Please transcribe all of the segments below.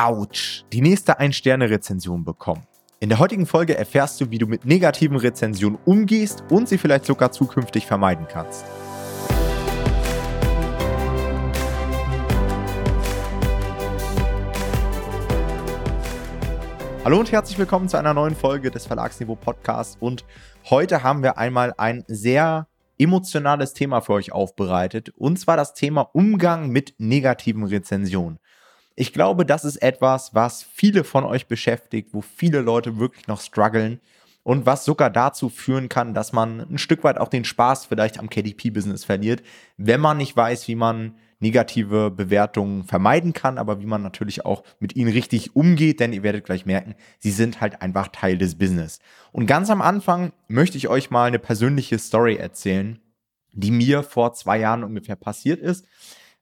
Autsch, die nächste Ein-Sterne-Rezension bekommen. In der heutigen Folge erfährst du, wie du mit negativen Rezensionen umgehst und sie vielleicht sogar zukünftig vermeiden kannst. Hallo und herzlich willkommen zu einer neuen Folge des Verlagsniveau Podcasts. Und heute haben wir einmal ein sehr emotionales Thema für euch aufbereitet. Und zwar das Thema Umgang mit negativen Rezensionen. Ich glaube, das ist etwas, was viele von euch beschäftigt, wo viele Leute wirklich noch strugglen und was sogar dazu führen kann, dass man ein Stück weit auch den Spaß vielleicht am KDP-Business verliert, wenn man nicht weiß, wie man negative Bewertungen vermeiden kann, aber wie man natürlich auch mit ihnen richtig umgeht, denn ihr werdet gleich merken, sie sind halt einfach Teil des Business. Und ganz am Anfang möchte ich euch mal eine persönliche Story erzählen, die mir vor zwei Jahren ungefähr passiert ist.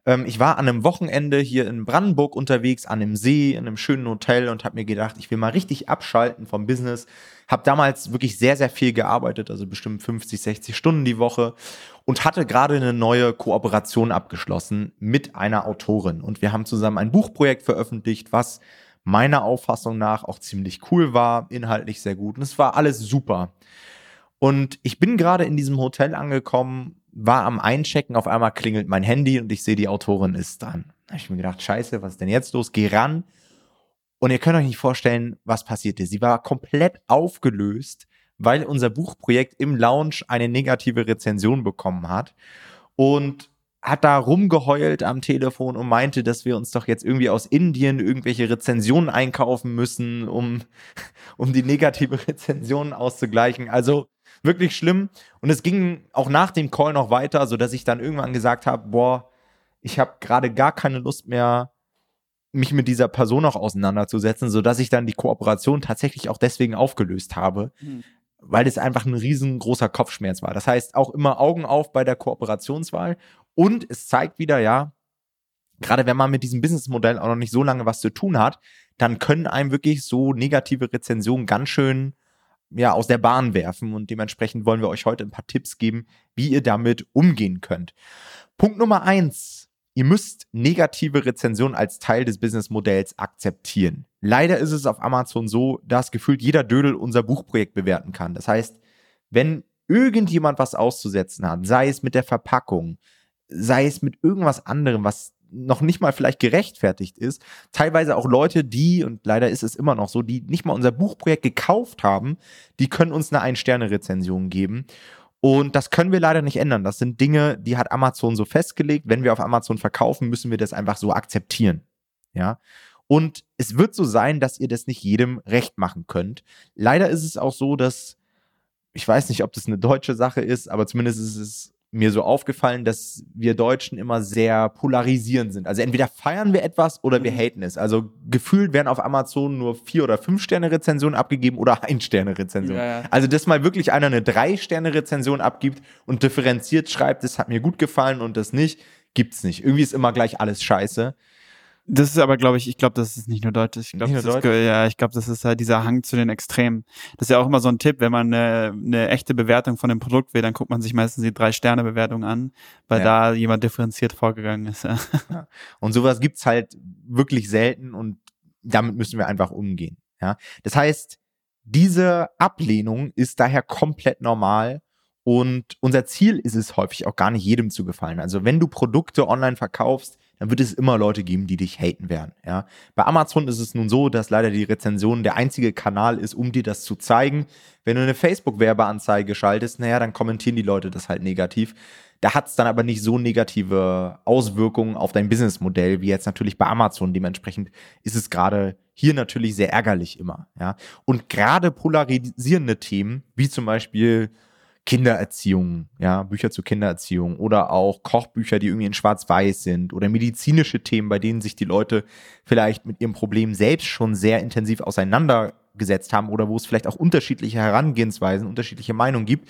Ähm, ich war an einem Wochenende hier in Brandenburg unterwegs, an einem See, in einem schönen Hotel und habe mir gedacht, ich will mal richtig abschalten vom Business. Habe damals wirklich sehr, sehr viel gearbeitet, also bestimmt 50, 60 Stunden die Woche und hatte gerade eine neue Kooperation abgeschlossen mit einer Autorin. Und wir haben zusammen ein Buchprojekt veröffentlicht, was meiner Auffassung nach auch ziemlich cool war, inhaltlich sehr gut. Und es war alles super. Und ich bin gerade in diesem Hotel angekommen, war am Einchecken, auf einmal klingelt mein Handy und ich sehe, die Autorin ist dran. Da habe ich mir gedacht, scheiße, was ist denn jetzt los? Geh ran. Und ihr könnt euch nicht vorstellen, was passierte. Sie war komplett aufgelöst, weil unser Buchprojekt im Lounge eine negative Rezension bekommen hat. Und hat da rumgeheult am Telefon und meinte, dass wir uns doch jetzt irgendwie aus Indien irgendwelche Rezensionen einkaufen müssen, um, um die negative Rezension auszugleichen. Also wirklich schlimm. Und es ging auch nach dem Call noch weiter, sodass ich dann irgendwann gesagt habe, boah, ich habe gerade gar keine Lust mehr, mich mit dieser Person auch auseinanderzusetzen, sodass ich dann die Kooperation tatsächlich auch deswegen aufgelöst habe, mhm. weil es einfach ein riesengroßer Kopfschmerz war. Das heißt, auch immer Augen auf bei der Kooperationswahl und es zeigt wieder, ja, gerade wenn man mit diesem Businessmodell auch noch nicht so lange was zu tun hat, dann können einem wirklich so negative Rezensionen ganz schön ja, aus der Bahn werfen. Und dementsprechend wollen wir euch heute ein paar Tipps geben, wie ihr damit umgehen könnt. Punkt Nummer eins. Ihr müsst negative Rezensionen als Teil des Businessmodells akzeptieren. Leider ist es auf Amazon so, dass gefühlt jeder Dödel unser Buchprojekt bewerten kann. Das heißt, wenn irgendjemand was auszusetzen hat, sei es mit der Verpackung, sei es mit irgendwas anderem, was noch nicht mal vielleicht gerechtfertigt ist. Teilweise auch Leute, die, und leider ist es immer noch so, die nicht mal unser Buchprojekt gekauft haben, die können uns eine Ein-Sterne-Rezension geben. Und das können wir leider nicht ändern. Das sind Dinge, die hat Amazon so festgelegt. Wenn wir auf Amazon verkaufen, müssen wir das einfach so akzeptieren. Ja. Und es wird so sein, dass ihr das nicht jedem recht machen könnt. Leider ist es auch so, dass ich weiß nicht, ob das eine deutsche Sache ist, aber zumindest ist es mir so aufgefallen, dass wir Deutschen immer sehr polarisierend sind. Also entweder feiern wir etwas oder wir mhm. haten es. Also gefühlt werden auf Amazon nur vier oder fünf Sterne Rezensionen abgegeben oder ein Sterne Rezension. Ja, ja. Also dass mal wirklich einer eine drei Sterne Rezension abgibt und differenziert schreibt, das hat mir gut gefallen und das nicht, gibt's nicht. Irgendwie ist immer gleich alles scheiße. Das ist aber, glaube ich, ich glaube, das ist nicht nur Deutsch. Ich glaube, das, ist, ja, ich glaube, das ist halt dieser Hang zu den Extremen. Das ist ja auch immer so ein Tipp, wenn man eine, eine echte Bewertung von dem Produkt will, dann guckt man sich meistens die Drei-Sterne-Bewertung an, weil ja. da jemand differenziert vorgegangen ist. Ja. ja. Und sowas gibt's halt wirklich selten und damit müssen wir einfach umgehen. Ja. Das heißt, diese Ablehnung ist daher komplett normal und unser Ziel ist es häufig auch gar nicht jedem zu gefallen. Also wenn du Produkte online verkaufst, dann wird es immer Leute geben, die dich haten werden. Ja? Bei Amazon ist es nun so, dass leider die Rezension der einzige Kanal ist, um dir das zu zeigen. Wenn du eine Facebook-Werbeanzeige schaltest, naja, dann kommentieren die Leute das halt negativ. Da hat es dann aber nicht so negative Auswirkungen auf dein Businessmodell wie jetzt natürlich bei Amazon. Dementsprechend ist es gerade hier natürlich sehr ärgerlich immer. Ja? Und gerade polarisierende Themen, wie zum Beispiel Kindererziehung, ja, Bücher zur Kindererziehung oder auch Kochbücher, die irgendwie in Schwarz-Weiß sind oder medizinische Themen, bei denen sich die Leute vielleicht mit ihrem Problem selbst schon sehr intensiv auseinandergesetzt haben oder wo es vielleicht auch unterschiedliche Herangehensweisen, unterschiedliche Meinungen gibt.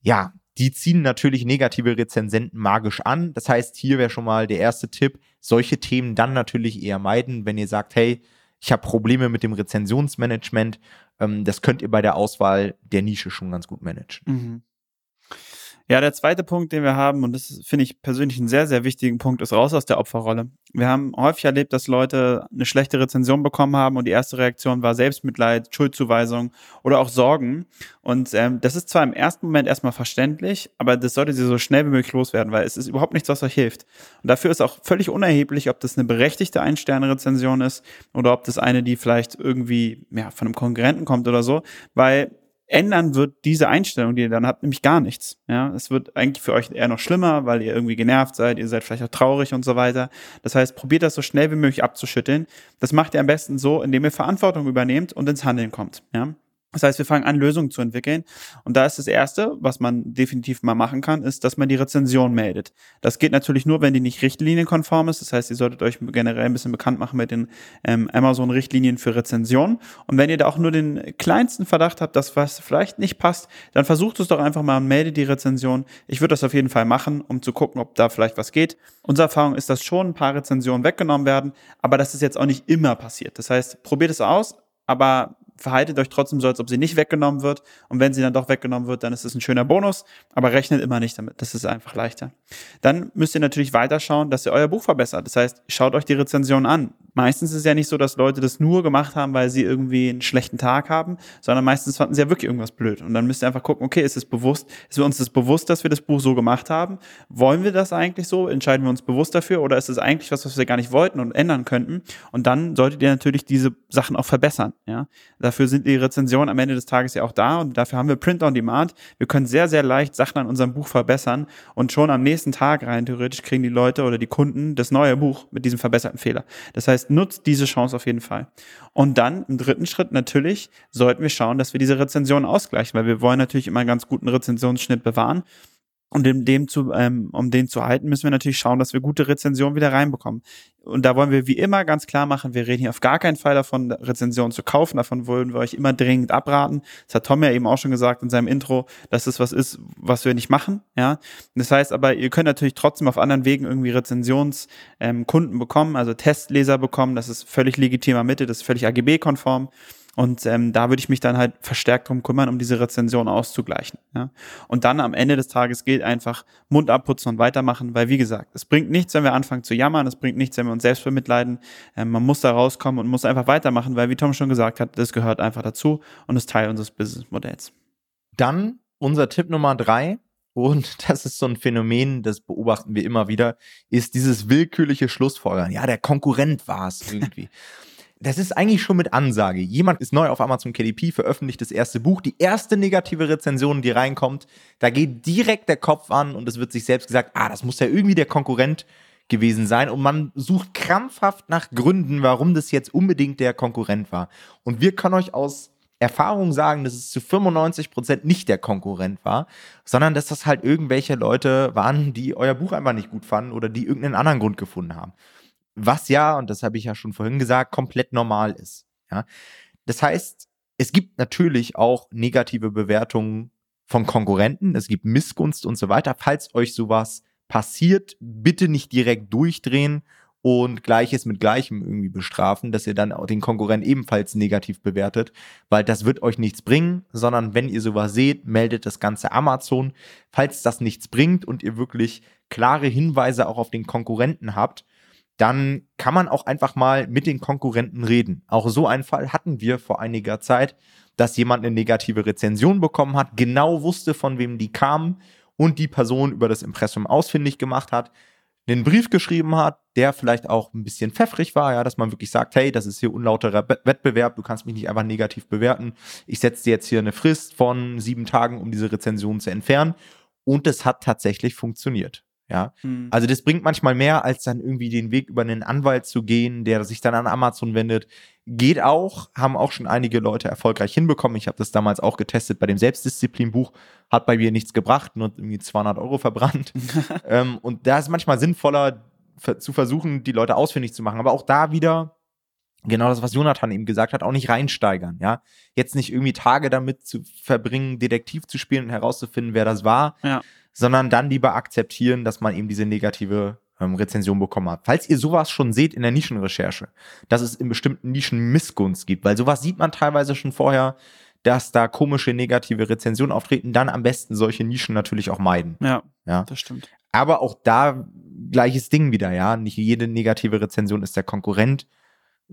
Ja, die ziehen natürlich negative Rezensenten magisch an. Das heißt, hier wäre schon mal der erste Tipp, solche Themen dann natürlich eher meiden, wenn ihr sagt, hey, ich habe Probleme mit dem Rezensionsmanagement. Ähm, das könnt ihr bei der Auswahl der Nische schon ganz gut managen. Mhm. Ja, der zweite Punkt, den wir haben, und das finde ich persönlich einen sehr, sehr wichtigen Punkt, ist raus aus der Opferrolle. Wir haben häufig erlebt, dass Leute eine schlechte Rezension bekommen haben und die erste Reaktion war Selbstmitleid, Schuldzuweisung oder auch Sorgen. Und ähm, das ist zwar im ersten Moment erstmal verständlich, aber das sollte sie so schnell wie möglich loswerden, weil es ist überhaupt nichts, was euch hilft. Und dafür ist auch völlig unerheblich, ob das eine berechtigte Ein-Sterne-Rezension ist oder ob das eine, die vielleicht irgendwie ja, von einem Konkurrenten kommt oder so, weil ändern wird diese Einstellung, die ihr dann habt, nämlich gar nichts. Ja, es wird eigentlich für euch eher noch schlimmer, weil ihr irgendwie genervt seid, ihr seid vielleicht auch traurig und so weiter. Das heißt, probiert das so schnell wie möglich abzuschütteln. Das macht ihr am besten so, indem ihr Verantwortung übernehmt und ins Handeln kommt. Ja, das heißt, wir fangen an, Lösungen zu entwickeln. Und da ist das Erste, was man definitiv mal machen kann, ist, dass man die Rezension meldet. Das geht natürlich nur, wenn die nicht richtlinienkonform ist. Das heißt, ihr solltet euch generell ein bisschen bekannt machen mit den ähm, Amazon-Richtlinien für Rezension. Und wenn ihr da auch nur den kleinsten Verdacht habt, dass was vielleicht nicht passt, dann versucht es doch einfach mal und meldet die Rezension. Ich würde das auf jeden Fall machen, um zu gucken, ob da vielleicht was geht. Unsere Erfahrung ist, dass schon ein paar Rezensionen weggenommen werden, aber das ist jetzt auch nicht immer passiert. Das heißt, probiert es aus, aber verhaltet euch trotzdem so, als ob sie nicht weggenommen wird. Und wenn sie dann doch weggenommen wird, dann ist es ein schöner Bonus, aber rechnet immer nicht damit. Das ist einfach leichter. Dann müsst ihr natürlich weiterschauen, dass ihr euer Buch verbessert. Das heißt, schaut euch die Rezension an. Meistens ist es ja nicht so, dass Leute das nur gemacht haben, weil sie irgendwie einen schlechten Tag haben, sondern meistens fanden sie ja wirklich irgendwas blöd. Und dann müsst ihr einfach gucken, okay, ist es bewusst, ist uns das bewusst, dass wir das Buch so gemacht haben? Wollen wir das eigentlich so? Entscheiden wir uns bewusst dafür? Oder ist es eigentlich was, was wir gar nicht wollten und ändern könnten? Und dann solltet ihr natürlich diese Sachen auch verbessern. Ja? Dafür sind die Rezensionen am Ende des Tages ja auch da und dafür haben wir Print on Demand. Wir können sehr, sehr leicht Sachen an unserem Buch verbessern und schon am nächsten Tag rein theoretisch kriegen die Leute oder die Kunden das neue Buch mit diesem verbesserten Fehler. Das heißt, nutzt diese Chance auf jeden Fall. Und dann im dritten Schritt natürlich sollten wir schauen, dass wir diese Rezensionen ausgleichen, weil wir wollen natürlich immer einen ganz guten Rezensionsschnitt bewahren. Und um, dem zu, ähm, um den zu halten, müssen wir natürlich schauen, dass wir gute Rezensionen wieder reinbekommen. Und da wollen wir wie immer ganz klar machen, wir reden hier auf gar keinen Fall davon, Rezensionen zu kaufen. Davon wollen wir euch immer dringend abraten. Das hat Tom ja eben auch schon gesagt in seinem Intro, dass das was ist, was wir nicht machen. Ja, Das heißt aber, ihr könnt natürlich trotzdem auf anderen Wegen irgendwie Rezensionskunden ähm, bekommen, also Testleser bekommen. Das ist völlig legitimer Mitte, das ist völlig AGB-konform. Und ähm, da würde ich mich dann halt verstärkt drum kümmern, um diese Rezension auszugleichen. Ja? Und dann am Ende des Tages gilt einfach Mund abputzen und weitermachen, weil wie gesagt, es bringt nichts, wenn wir anfangen zu jammern, es bringt nichts, wenn wir uns selbst bemitleiden. Ähm, man muss da rauskommen und muss einfach weitermachen, weil wie Tom schon gesagt hat, das gehört einfach dazu und ist Teil unseres Businessmodells. Dann unser Tipp Nummer drei, und das ist so ein Phänomen, das beobachten wir immer wieder, ist dieses willkürliche Schlussfolgern. Ja, der Konkurrent war es irgendwie. Das ist eigentlich schon mit Ansage. Jemand ist neu auf Amazon KDP, veröffentlicht das erste Buch, die erste negative Rezension, die reinkommt, da geht direkt der Kopf an und es wird sich selbst gesagt, ah, das muss ja irgendwie der Konkurrent gewesen sein und man sucht krampfhaft nach Gründen, warum das jetzt unbedingt der Konkurrent war. Und wir können euch aus Erfahrung sagen, dass es zu 95 Prozent nicht der Konkurrent war, sondern dass das halt irgendwelche Leute waren, die euer Buch einfach nicht gut fanden oder die irgendeinen anderen Grund gefunden haben was ja, und das habe ich ja schon vorhin gesagt, komplett normal ist. Ja? Das heißt, es gibt natürlich auch negative Bewertungen von Konkurrenten, es gibt Missgunst und so weiter. Falls euch sowas passiert, bitte nicht direkt durchdrehen und Gleiches mit Gleichem irgendwie bestrafen, dass ihr dann auch den Konkurrenten ebenfalls negativ bewertet, weil das wird euch nichts bringen, sondern wenn ihr sowas seht, meldet das Ganze Amazon. Falls das nichts bringt und ihr wirklich klare Hinweise auch auf den Konkurrenten habt, dann kann man auch einfach mal mit den Konkurrenten reden. Auch so einen Fall hatten wir vor einiger Zeit, dass jemand eine negative Rezension bekommen hat, genau wusste, von wem die kamen und die Person über das Impressum ausfindig gemacht hat, einen Brief geschrieben hat, der vielleicht auch ein bisschen pfeffrig war, ja, dass man wirklich sagt, hey, das ist hier unlauterer Wettbewerb, du kannst mich nicht einfach negativ bewerten. Ich setze dir jetzt hier eine Frist von sieben Tagen, um diese Rezension zu entfernen. Und es hat tatsächlich funktioniert. Ja, mhm. also das bringt manchmal mehr, als dann irgendwie den Weg über einen Anwalt zu gehen, der sich dann an Amazon wendet. Geht auch, haben auch schon einige Leute erfolgreich hinbekommen. Ich habe das damals auch getestet bei dem Selbstdisziplinbuch, hat bei mir nichts gebracht, nur irgendwie 200 Euro verbrannt. ähm, und da ist manchmal sinnvoller zu versuchen, die Leute ausfindig zu machen. Aber auch da wieder genau das, was Jonathan eben gesagt hat, auch nicht reinsteigern, ja. Jetzt nicht irgendwie Tage damit zu verbringen, Detektiv zu spielen und herauszufinden, wer das war, ja sondern dann lieber akzeptieren, dass man eben diese negative ähm, Rezension bekommen hat. Falls ihr sowas schon seht in der Nischenrecherche, dass es in bestimmten Nischen Missgunst gibt, weil sowas sieht man teilweise schon vorher, dass da komische negative Rezensionen auftreten, dann am besten solche Nischen natürlich auch meiden. Ja, ja. das stimmt. Aber auch da gleiches Ding wieder, ja. Nicht jede negative Rezension ist der Konkurrent.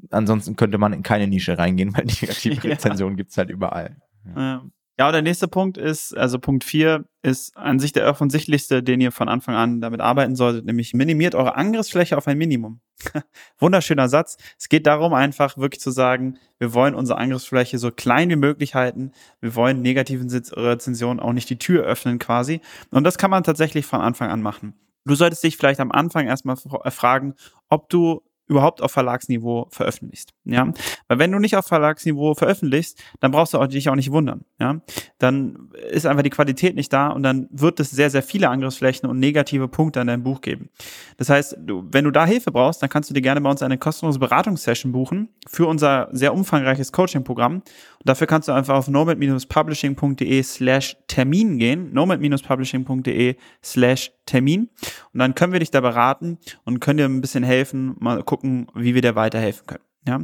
Ansonsten könnte man in keine Nische reingehen, weil negative ja. Rezensionen gibt es halt überall. Ja. Ja, und der nächste Punkt ist, also Punkt 4 ist an sich der offensichtlichste, den ihr von Anfang an damit arbeiten solltet, nämlich minimiert eure Angriffsfläche auf ein Minimum. Wunderschöner Satz. Es geht darum, einfach wirklich zu sagen, wir wollen unsere Angriffsfläche so klein wie möglich halten. Wir wollen negativen Rezensionen auch nicht die Tür öffnen quasi. Und das kann man tatsächlich von Anfang an machen. Du solltest dich vielleicht am Anfang erstmal fragen, ob du überhaupt auf Verlagsniveau veröffentlichst. Ja, weil wenn du nicht auf Verlagsniveau veröffentlichst, dann brauchst du dich auch nicht wundern. Ja, dann ist einfach die Qualität nicht da und dann wird es sehr, sehr viele Angriffsflächen und negative Punkte an deinem Buch geben. Das heißt, du, wenn du da Hilfe brauchst, dann kannst du dir gerne bei uns eine kostenlose Beratungssession buchen für unser sehr umfangreiches Coaching-Programm. Dafür kannst du einfach auf nomad-publishing.de slash Termin gehen, nomad-publishing.de slash Termin. Und dann können wir dich da beraten und können dir ein bisschen helfen, mal gucken, wie wir dir weiterhelfen können. Ja.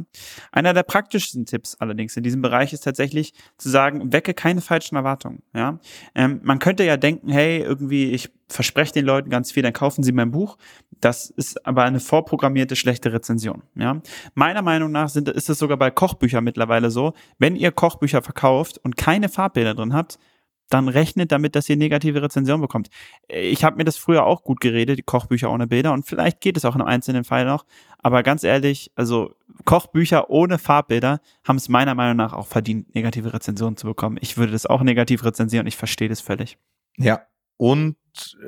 Einer der praktischsten Tipps allerdings in diesem Bereich ist tatsächlich zu sagen, wecke keine falschen Erwartungen. Ja. Ähm, man könnte ja denken, hey, irgendwie, ich verspreche den Leuten ganz viel, dann kaufen sie mein Buch. Das ist aber eine vorprogrammierte schlechte Rezension. Ja. Meiner Meinung nach sind, ist es sogar bei Kochbüchern mittlerweile so, wenn ihr Kochbücher verkauft und keine Farbbilder drin habt, dann rechnet damit, dass ihr negative Rezensionen bekommt. Ich habe mir das früher auch gut geredet, Kochbücher ohne Bilder und vielleicht geht es auch in einem einzelnen Fall noch, aber ganz ehrlich, also Kochbücher ohne Farbbilder haben es meiner Meinung nach auch verdient, negative Rezensionen zu bekommen. Ich würde das auch negativ rezensieren ich verstehe das völlig. Ja, und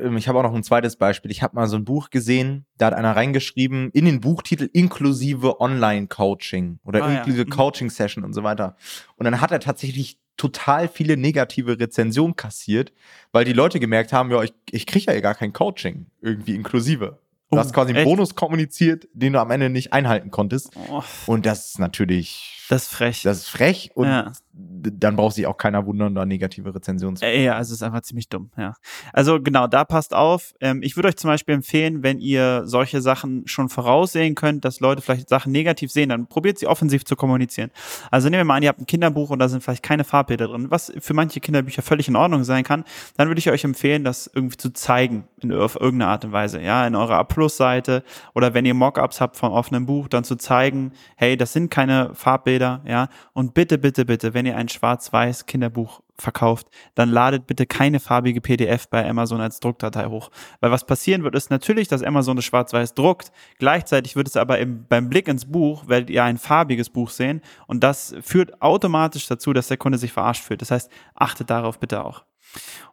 ähm, ich habe auch noch ein zweites Beispiel. Ich habe mal so ein Buch gesehen, da hat einer reingeschrieben, in den Buchtitel inklusive Online-Coaching oder ah, inklusive ja. Mhm. Coaching-Session und so weiter. Und dann hat er tatsächlich total viele negative Rezensionen kassiert, weil die Leute gemerkt haben, ja, ich, ich kriege ja gar kein Coaching irgendwie inklusive. Du oh, hast quasi einen echt? Bonus kommuniziert, den du am Ende nicht einhalten konntest. Oh. Und das ist natürlich das ist frech. Das ist frech und ja. dann braucht sich auch keiner wundern, da negative Rezensionen zu Ja, also es ist einfach ziemlich dumm, ja. Also genau, da passt auf. Ähm, ich würde euch zum Beispiel empfehlen, wenn ihr solche Sachen schon voraussehen könnt, dass Leute vielleicht Sachen negativ sehen, dann probiert sie offensiv zu kommunizieren. Also nehmen wir mal an, ihr habt ein Kinderbuch und da sind vielleicht keine Farbbilder drin, was für manche Kinderbücher völlig in Ordnung sein kann, dann würde ich euch empfehlen, das irgendwie zu zeigen, in, auf irgendeine Art und Weise, ja, in eurer A-Plus-Seite oder wenn ihr Mockups habt vom offenen Buch, dann zu zeigen, hey, das sind keine Farbbilder, Bilder, ja. Und bitte, bitte, bitte, wenn ihr ein schwarz-weiß Kinderbuch verkauft, dann ladet bitte keine farbige PDF bei Amazon als Druckdatei hoch. Weil was passieren wird, ist natürlich, dass Amazon das schwarz-weiß druckt. Gleichzeitig wird es aber im, beim Blick ins Buch, werdet ihr ein farbiges Buch sehen. Und das führt automatisch dazu, dass der Kunde sich verarscht fühlt. Das heißt, achtet darauf bitte auch.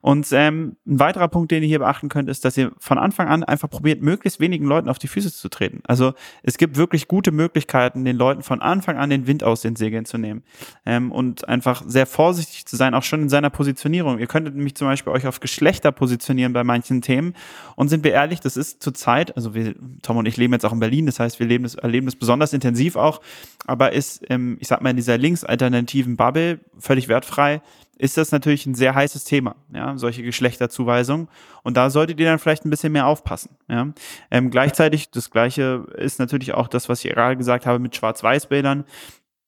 Und ähm, ein weiterer Punkt, den ihr hier beachten könnt, ist, dass ihr von Anfang an einfach probiert, möglichst wenigen Leuten auf die Füße zu treten. Also es gibt wirklich gute Möglichkeiten, den Leuten von Anfang an den Wind aus den Segeln zu nehmen ähm, und einfach sehr vorsichtig zu sein, auch schon in seiner Positionierung. Ihr könntet nämlich zum Beispiel euch auf Geschlechter positionieren bei manchen Themen. Und sind wir ehrlich, das ist zurzeit, also wir, Tom und ich leben jetzt auch in Berlin, das heißt, wir leben das, erleben das besonders intensiv auch, aber ist, ähm, ich sag mal, in dieser linksalternativen Bubble völlig wertfrei ist das natürlich ein sehr heißes Thema, ja, solche Geschlechterzuweisungen. Und da solltet ihr dann vielleicht ein bisschen mehr aufpassen. Ja. Ähm, gleichzeitig, das Gleiche ist natürlich auch das, was ich gerade gesagt habe mit Schwarz-Weiß-Bildern.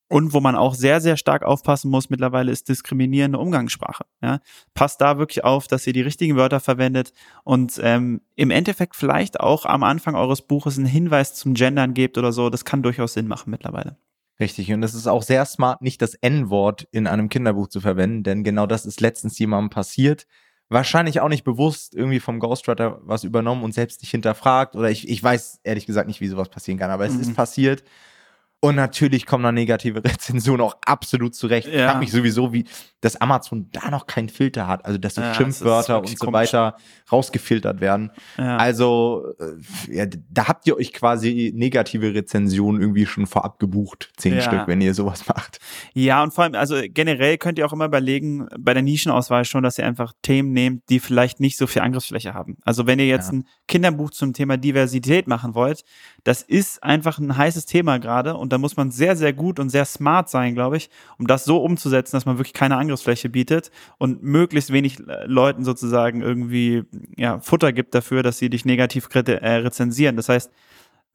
Und wo man auch sehr, sehr stark aufpassen muss mittlerweile, ist diskriminierende Umgangssprache. Ja. Passt da wirklich auf, dass ihr die richtigen Wörter verwendet und ähm, im Endeffekt vielleicht auch am Anfang eures Buches einen Hinweis zum Gendern gebt oder so. Das kann durchaus Sinn machen mittlerweile. Richtig, und es ist auch sehr smart, nicht das N-Wort in einem Kinderbuch zu verwenden, denn genau das ist letztens jemandem passiert. Wahrscheinlich auch nicht bewusst irgendwie vom Ghostwriter was übernommen und selbst nicht hinterfragt. Oder ich, ich weiß ehrlich gesagt nicht, wie sowas passieren kann, aber es mhm. ist passiert. Und natürlich kommen da negative Rezensionen auch absolut zurecht. Ja. Ich frage mich sowieso, wie das Amazon da noch keinen Filter hat. Also, dass so ja, Schimpfwörter und so komisch. weiter rausgefiltert werden. Ja. Also, äh, ja, da habt ihr euch quasi negative Rezensionen irgendwie schon vorab gebucht. Zehn Stück, wenn ihr sowas macht. Ja, und vor allem, also generell könnt ihr auch immer überlegen, bei der Nischenauswahl schon, dass ihr einfach Themen nehmt, die vielleicht nicht so viel Angriffsfläche haben. Also, wenn ihr jetzt ein Kinderbuch zum Thema Diversität machen wollt, das ist einfach ein heißes Thema gerade und da muss man sehr, sehr gut und sehr smart sein, glaube ich, um das so umzusetzen, dass man wirklich keine Angriffsfläche bietet und möglichst wenig äh, Leuten sozusagen irgendwie ja, Futter gibt dafür, dass sie dich negativ äh, rezensieren. Das heißt,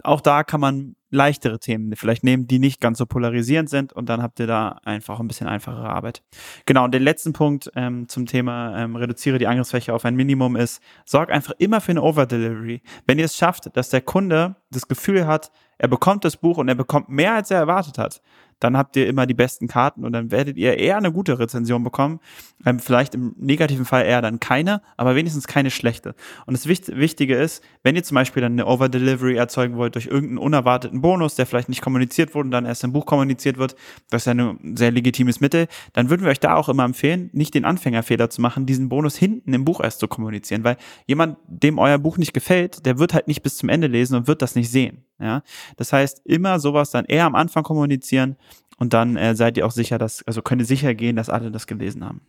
auch da kann man leichtere Themen vielleicht nehmen, die nicht ganz so polarisierend sind und dann habt ihr da einfach ein bisschen einfachere Arbeit. Genau, und den letzten Punkt ähm, zum Thema ähm, reduziere die Angriffsfläche auf ein Minimum ist, sorg einfach immer für eine Overdelivery. Wenn ihr es schafft, dass der Kunde das Gefühl hat, er bekommt das Buch und er bekommt mehr, als er erwartet hat, dann habt ihr immer die besten Karten und dann werdet ihr eher eine gute Rezension bekommen. Ähm, vielleicht im negativen Fall eher dann keine, aber wenigstens keine schlechte. Und das Wichtige ist, wenn ihr zum Beispiel dann eine Overdelivery erzeugen wollt durch irgendeinen unerwarteten Bonus, der vielleicht nicht kommuniziert wurde und dann erst im Buch kommuniziert wird, das ist ja ein sehr legitimes Mittel, dann würden wir euch da auch immer empfehlen, nicht den Anfängerfehler zu machen, diesen Bonus hinten im Buch erst zu kommunizieren, weil jemand, dem euer Buch nicht gefällt, der wird halt nicht bis zum Ende lesen und wird das nicht sehen. Ja, das heißt, immer sowas dann eher am Anfang kommunizieren und dann äh, seid ihr auch sicher, dass, also könnt ihr sicher gehen, dass alle das gelesen haben.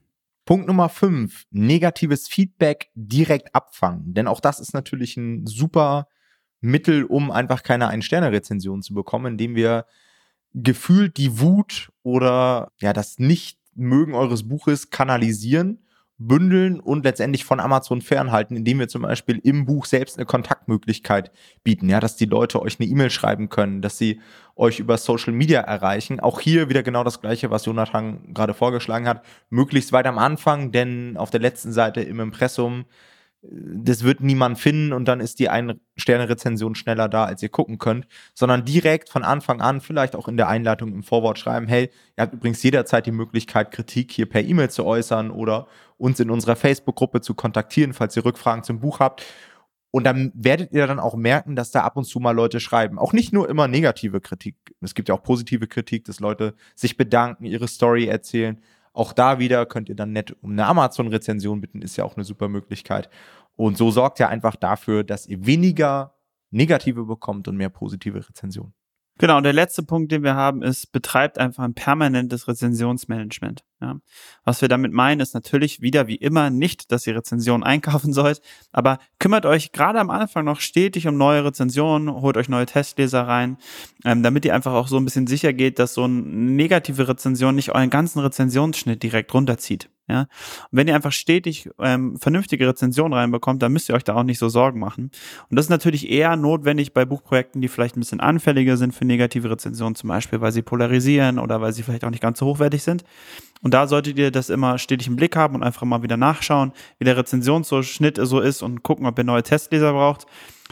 Punkt Nummer fünf: negatives Feedback direkt abfangen. Denn auch das ist natürlich ein super Mittel, um einfach keine Ein-Sterne-Rezension zu bekommen, indem wir gefühlt die Wut oder ja das Nicht-Mögen eures Buches kanalisieren bündeln und letztendlich von Amazon fernhalten, indem wir zum Beispiel im Buch selbst eine Kontaktmöglichkeit bieten, ja, dass die Leute euch eine E-Mail schreiben können, dass sie euch über Social Media erreichen. Auch hier wieder genau das Gleiche, was Jonathan gerade vorgeschlagen hat. Möglichst weit am Anfang, denn auf der letzten Seite im Impressum das wird niemand finden und dann ist die Ein-Sterne-Rezension schneller da, als ihr gucken könnt, sondern direkt von Anfang an, vielleicht auch in der Einleitung im Vorwort schreiben, hey, ihr habt übrigens jederzeit die Möglichkeit, Kritik hier per E-Mail zu äußern oder uns in unserer Facebook-Gruppe zu kontaktieren, falls ihr Rückfragen zum Buch habt. Und dann werdet ihr dann auch merken, dass da ab und zu mal Leute schreiben. Auch nicht nur immer negative Kritik. Es gibt ja auch positive Kritik, dass Leute sich bedanken, ihre Story erzählen. Auch da wieder könnt ihr dann nett um eine Amazon-Rezension bitten, ist ja auch eine super Möglichkeit. Und so sorgt ihr einfach dafür, dass ihr weniger negative bekommt und mehr positive Rezensionen. Genau, und der letzte Punkt, den wir haben, ist, betreibt einfach ein permanentes Rezensionsmanagement. Ja. Was wir damit meinen, ist natürlich wieder wie immer nicht, dass ihr Rezensionen einkaufen sollt, aber kümmert euch gerade am Anfang noch stetig um neue Rezensionen, holt euch neue Testleser rein, ähm, damit ihr einfach auch so ein bisschen sicher geht, dass so eine negative Rezension nicht euren ganzen Rezensionsschnitt direkt runterzieht. Ja? Und wenn ihr einfach stetig ähm, vernünftige Rezensionen reinbekommt, dann müsst ihr euch da auch nicht so Sorgen machen. Und das ist natürlich eher notwendig bei Buchprojekten, die vielleicht ein bisschen anfälliger sind für negative Rezensionen, zum Beispiel, weil sie polarisieren oder weil sie vielleicht auch nicht ganz so hochwertig sind. Und da solltet ihr das immer stetig im Blick haben und einfach mal wieder nachschauen, wie der Rezensionsschnitt so ist und gucken, ob ihr neue Testleser braucht.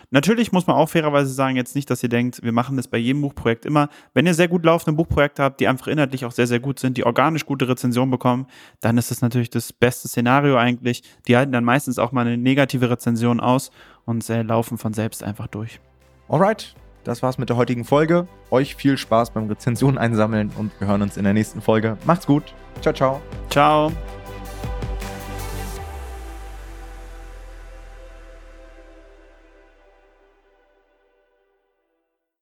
Natürlich muss man auch fairerweise sagen, jetzt nicht, dass ihr denkt, wir machen das bei jedem Buchprojekt immer. Wenn ihr sehr gut laufende Buchprojekte habt, die einfach inhaltlich auch sehr, sehr gut sind, die organisch gute Rezensionen bekommen, dann ist das natürlich das beste Szenario eigentlich. Die halten dann meistens auch mal eine negative Rezension aus und äh, laufen von selbst einfach durch. Alright, das war's mit der heutigen Folge. Euch viel Spaß beim Rezensionen einsammeln und wir hören uns in der nächsten Folge. Macht's gut. Ciao, ciao. Ciao.